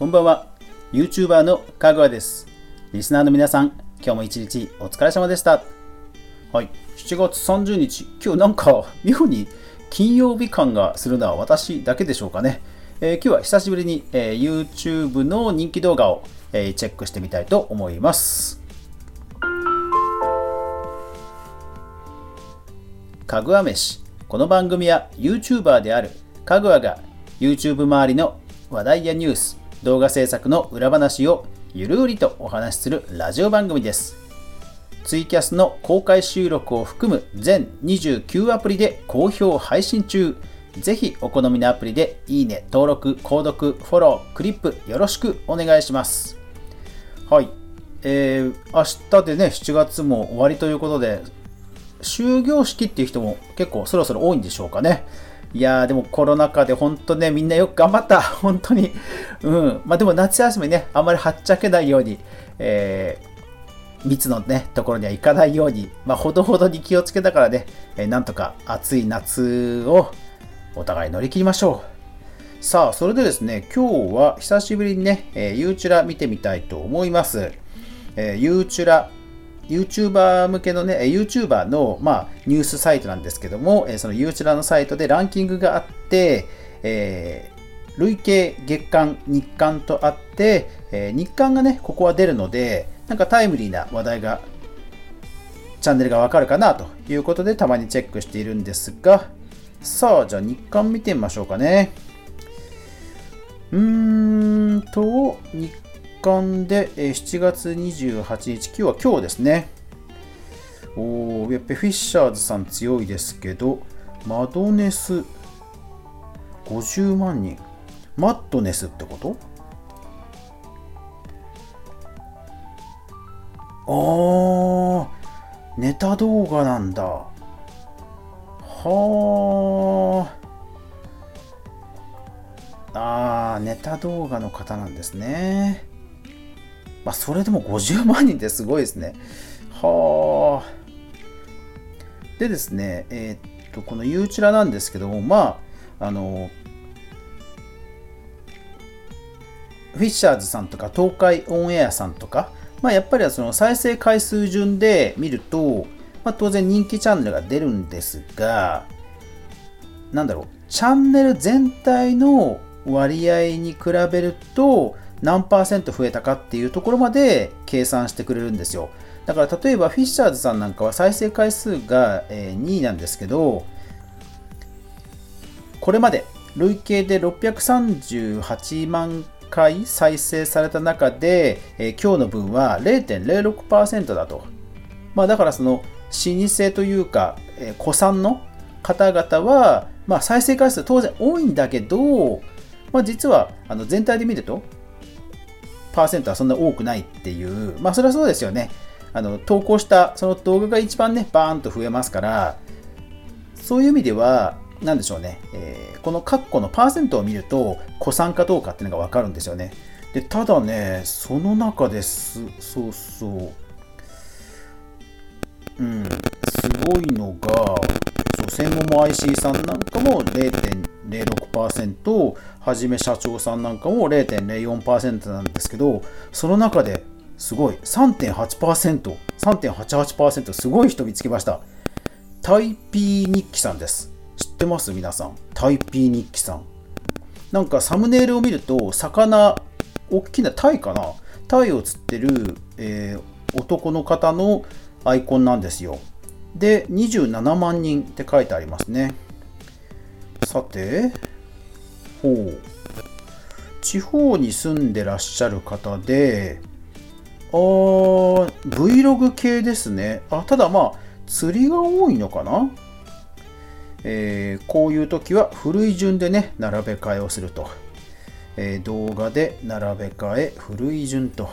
こんばんは。YouTuber のかぐわです。リスナーの皆さん今日も一日お疲れ様でした。はい。7月30日。今日なんか妙に金曜日感がするのは私だけでしょうかね、えー、今日は久しぶりに、えー、YouTube の人気動画を、えー、チェックしてみたいと思います。かぐわ飯。この番組は YouTuber であるかぐわが YouTube 周りの話題やニュース、動画制作の裏話をゆるりとお話しするラジオ番組です。ツイキャスの公開収録を含む全29アプリで好評配信中。ぜひお好みのアプリでいいね、登録、購読、フォロー、クリップよろしくお願いします。はい。えー、明日でね、7月も終わりということで、終業式っていう人も結構そろそろ多いんでしょうかね。いやーでもコロナ禍で本当ね、みんなよく頑張った。本当に。うん。まあでも夏休みね、あんまりはっちゃけないように、えー、密のね、ところには行かないように、まあほどほどに気をつけたからね、えー、なんとか暑い夏をお互い乗り切りましょう。さあ、それでですね、今日は久しぶりにね、えー、ユーチュラ見てみたいと思います。えー、ユーチュラ YouTuber 向けのね、YouTuber の、まあ、ニュースサイトなんですけども、その YouTube のサイトでランキングがあって、えー、累計月間、日間とあって、えー、日間がね、ここは出るので、なんかタイムリーな話題が、チャンネルがわかるかなということで、たまにチェックしているんですが、さあ、じゃあ日間見てみましょうかね。うーんと、日間で、え7月28日、今日は今日ですね。おやっぱフィッシャーズさん強いですけど、マドネス50万人。マッドネスってこと？ああ、ネタ動画なんだ。はあ。ああ、ネタ動画の方なんですね。まあ、それでも50万人ってすごいですね。はあ。でですね、えー、っと、このユーチュラなんですけども、まあ、あの、フィッシャーズさんとか東海オンエアさんとか、まあ、やっぱりその再生回数順で見ると、まあ、当然人気チャンネルが出るんですが、なんだろう、チャンネル全体の割合に比べると、何パーセント増えたかっていうところまで計算してくれるんですよ。だから例えばフィッシャーズさんなんかは再生回数が2位なんですけど、これまで累計で638万回再生された中で、え今日の分は0.06%だと。まあ、だからその老舗というか、え古参の方々は、まあ、再生回数当然多いんだけど、まあ、実はあの全体で見るとパーセントはそんな多くないっていう、まあそれはそうですよね。あの投稿したその動画が一番ね、バーンと増えますから、そういう意味では、なんでしょうね、えー、この括弧のパーセントを見ると、古参かどうかっていうのがわかるんですよね。で、ただね、その中です、そうそう、うん、すごいのが、専門も IC さんなんかも0.06%、はじめ社長さんなんかも0.04%なんですけど、その中ですごい3.8%、3.88%すごい人見つけました。タイピー日記さんです。知ってます？皆さん。タイピー日記さん。なんかサムネイルを見ると、魚、大きなタイかな？タイを釣ってる、えー、男の方のアイコンなんですよ。で、27万人って書いてありますね。さて、ほう。地方に住んでらっしゃる方で、あー、Vlog 系ですね。あ、ただまあ、釣りが多いのかな？えー、こういう時は古い順でね、並べ替えをすると。えー、動画で並べ替え、古い順と。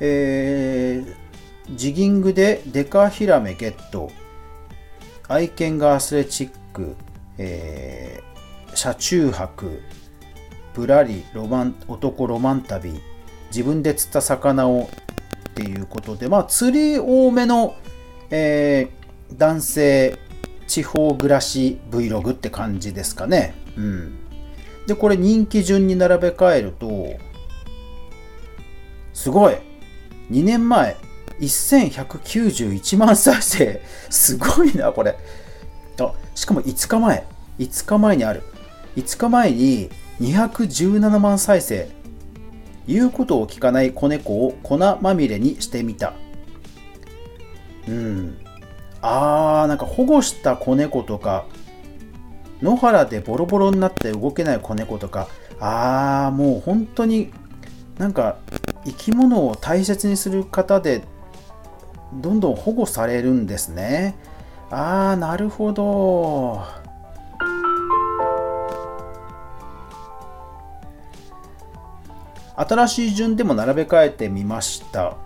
えー、ジギングでデカヒラメゲット。愛犬がアスレチック。えー、車中泊。ぶらりロマン男ロマン旅。自分で釣った魚をっていうことで、まあ、釣り多めの、えー、男性地方暮らし Vlog って感じですかね。うん。で、これ人気順に並べ替えると、すごい !2 年前、1191万再生。すごいな、これ。あ、しかも5日前。5日前にある。5日前に217万再生。言うことを聞かない子猫を粉まみれにしてみた。うん。あー、なんか保護した子猫とか、野原でボロボロになって動けない子猫とか、あー、もう本当になんか生き物を大切にする方でどんどん保護されるんですね。ああ、なるほど。新しい順でも並べ替えてみました。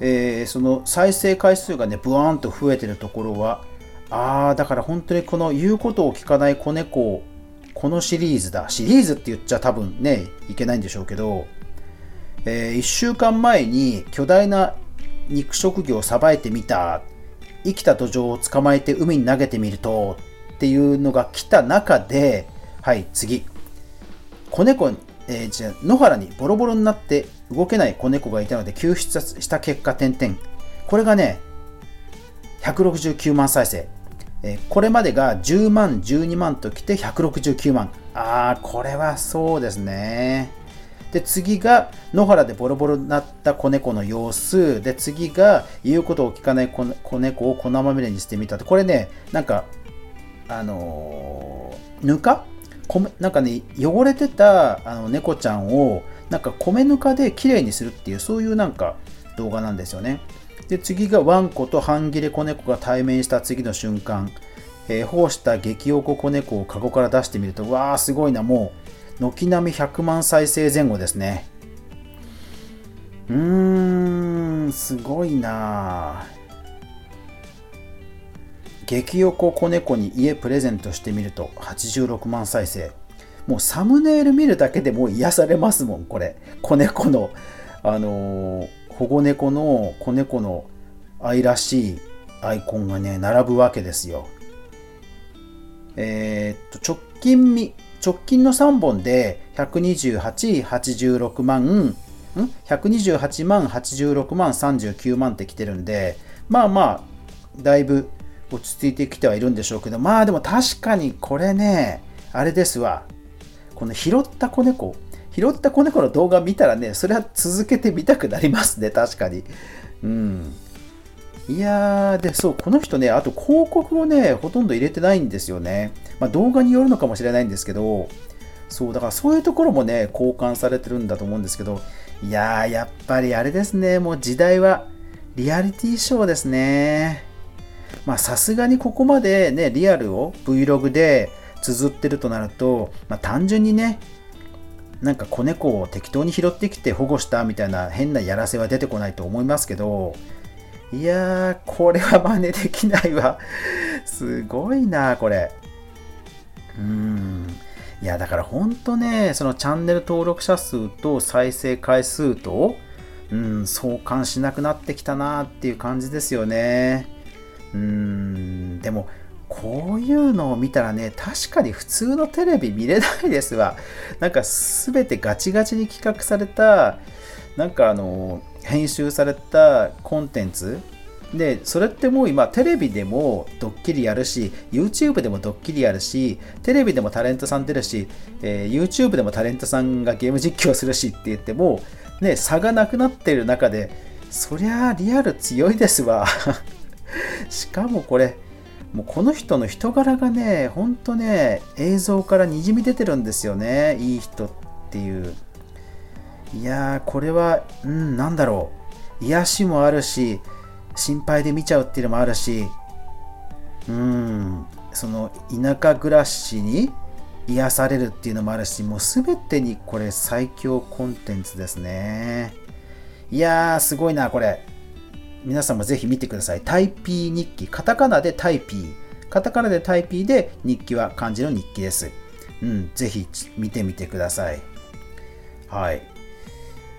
えー、その再生回数がね、ブワーンと増えてるところは、ああ、だから本当にこの言うことを聞かない子猫、このシリーズだ。シリーズって言っちゃ多分ね、いけないんでしょうけど、えー、1週間前に巨大な肉食魚をさばいてみた生きた土壌を捕まえて海に投げてみるとっていうのが来た中ではい次。子猫、えー、じゃ野原にボロボロになって動けない子猫がいたので救出した結果点々。これがね169万再生、えー、これまでが10万12万ときて169万。ああこれはそうですね。で次が野原でボロボロになった子猫の様子。で次が言うことを聞かない子猫を粉まみれにしてみたこれねなんかあのー、ぬか？なんかね汚れてたあの猫ちゃんをなんか米ぬかできれいにするっていうそういうなんか動画なんですよね。で次がワンコと半切れ子猫が対面した次の瞬間、えー、保護した激おこ子猫をカゴから出してみるとわーすごいなもう。軒並み100万再生前後ですね。うーん、すごいな激横子猫に家プレゼントしてみると86万再生。もうサムネイル見るだけでもう癒されますもん、これ。子猫の、あのー、保護猫の子猫の愛らしいアイコンがね、並ぶわけですよ。えー、っと、直近み、直近の3本で128、86万、ん ?128 万、86万、39万ってきてるんで、まあまあ、だいぶ落ち着いてきてはいるんでしょうけど、まあでも確かにこれね、あれですわ。この拾った子猫、拾った子猫の動画見たらね、それは続けてみたくなりますね、確かに。うん。いやー、で、そう、この人ね、あと広告をね、ほとんど入れてないんですよね。まあ、動画によるのかもしれないんですけど、そう、だからそういうところもね、交換されてるんだと思うんですけど、いやー、やっぱりあれですね、もう時代はリアリティショーですね。まあ、さすがにここまでね、リアルを Vlog で綴ってるとなると、まあ、単純にね、なんか子猫を適当に拾ってきて保護したみたいな変なやらせは出てこないと思いますけど、いやー、これは真似できないわ。すごいな、これ。うーん。いや、だからほんとね、そのチャンネル登録者数と再生回数と、うん、相関しなくなってきたなっていう感じですよね。うーん、でも、こういうのを見たらね、確かに普通のテレビ見れないですわ。なんか全てガチガチに企画された、なんかあの、編集されたコンテンツ。でそれってもう今テレビでもドッキリやるし YouTube でもドッキリやるしテレビでもタレントさん出るし、えー、YouTube でもタレントさんがゲーム実況するしって言ってもね差がなくなってる中でそりゃリアル強いですわ。しかもこれもうこの人の人柄がねほんとね映像からにじみ出てるんですよねいい人っていう。いやー、これは、うん、なんだろう。癒しもあるし、心配で見ちゃうっていうのもあるし、うん、その田舎暮らしに癒されるっていうのもあるし、もう全てにこれ最強コンテンツですね。いやー、すごいな、これ。皆さんもぜひ見てください。タイピー日記。カタカナでタイピー。カタカナでタイピーで日記は漢字の日記です。うん、ぜひ見てみてください。はい。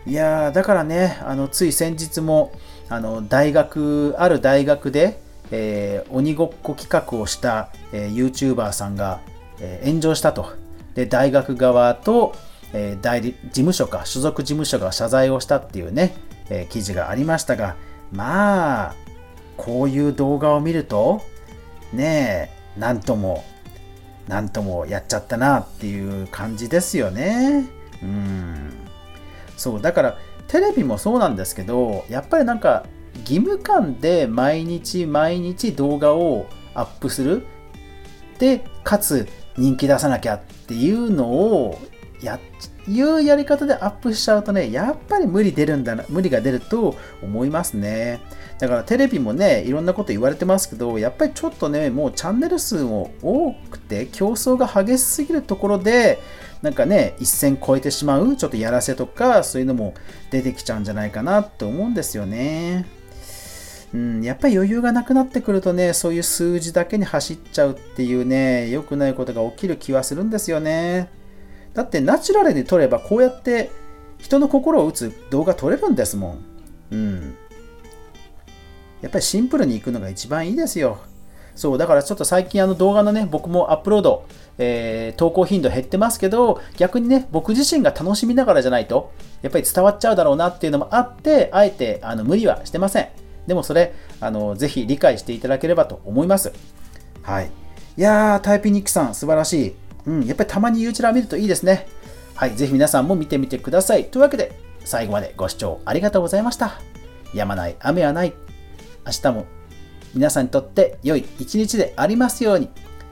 いやだからね、あのつい先日もあの大学、ある大学で、えー、鬼ごっこ企画をした、えー、YouTuber さんが、えー、炎上したと。で、大学側と、えー、代理事務所か、所属事務所が謝罪をしたっていうね、えー、記事がありましたが、まあ、こういう動画を見ると、ねえ、なんとも、なんともやっちゃったなっていう感じですよね。うん。そう、だから、テレビもそうなんですけど、やっぱりなんか、義務感で毎日毎日動画をアップする。で、かつ人気出さなきゃっていうのをやいうやり方でアップしちゃうとね、やっぱり無理出るんだな、無理が出ると思いますね。だからテレビもね、いろんなこと言われてますけど、やっぱりちょっとね、もうチャンネル数も多くて、競争が激しすぎるところで、なんかね、一線超えてしまう、ちょっとやらせとか、そういうのも出てきちゃうんじゃないかなと思うんですよね。うん、やっぱり余裕がなくなってくるとね、そういう数字だけに走っちゃうっていうね、良くないことが起きる気はするんですよね。だってナチュラルに撮ればこうやって人の心を打つ動画撮れるんですもん。うん。やっぱりシンプルに行くのが一番いいですよ。そう、だからちょっと最近あの動画のね、僕もアップロード、えー、投稿頻度減ってますけど、逆にね、僕自身が楽しみながらじゃないと、やっぱり伝わっちゃうだろうなっていうのもあって、あえてあの無理はしてません。でもそれ、あの、ぜひ理解していただければと思います。はい。いやー、タイピニックさん、素晴らしい。うん、やっぱりたまに YouTube 見るといいですね。はい、ぜひ皆さんも見てみてください。というわけで、最後までご視聴ありがとうございました。やまない雨はない。明日も皆さんにとって良い一日でありますように。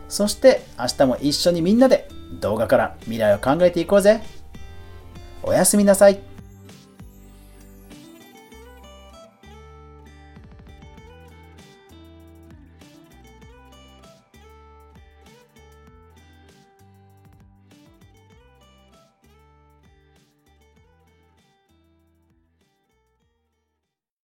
そして明日も一緒にみんなで動画から未来を考えていこうぜ。おやすみなさい。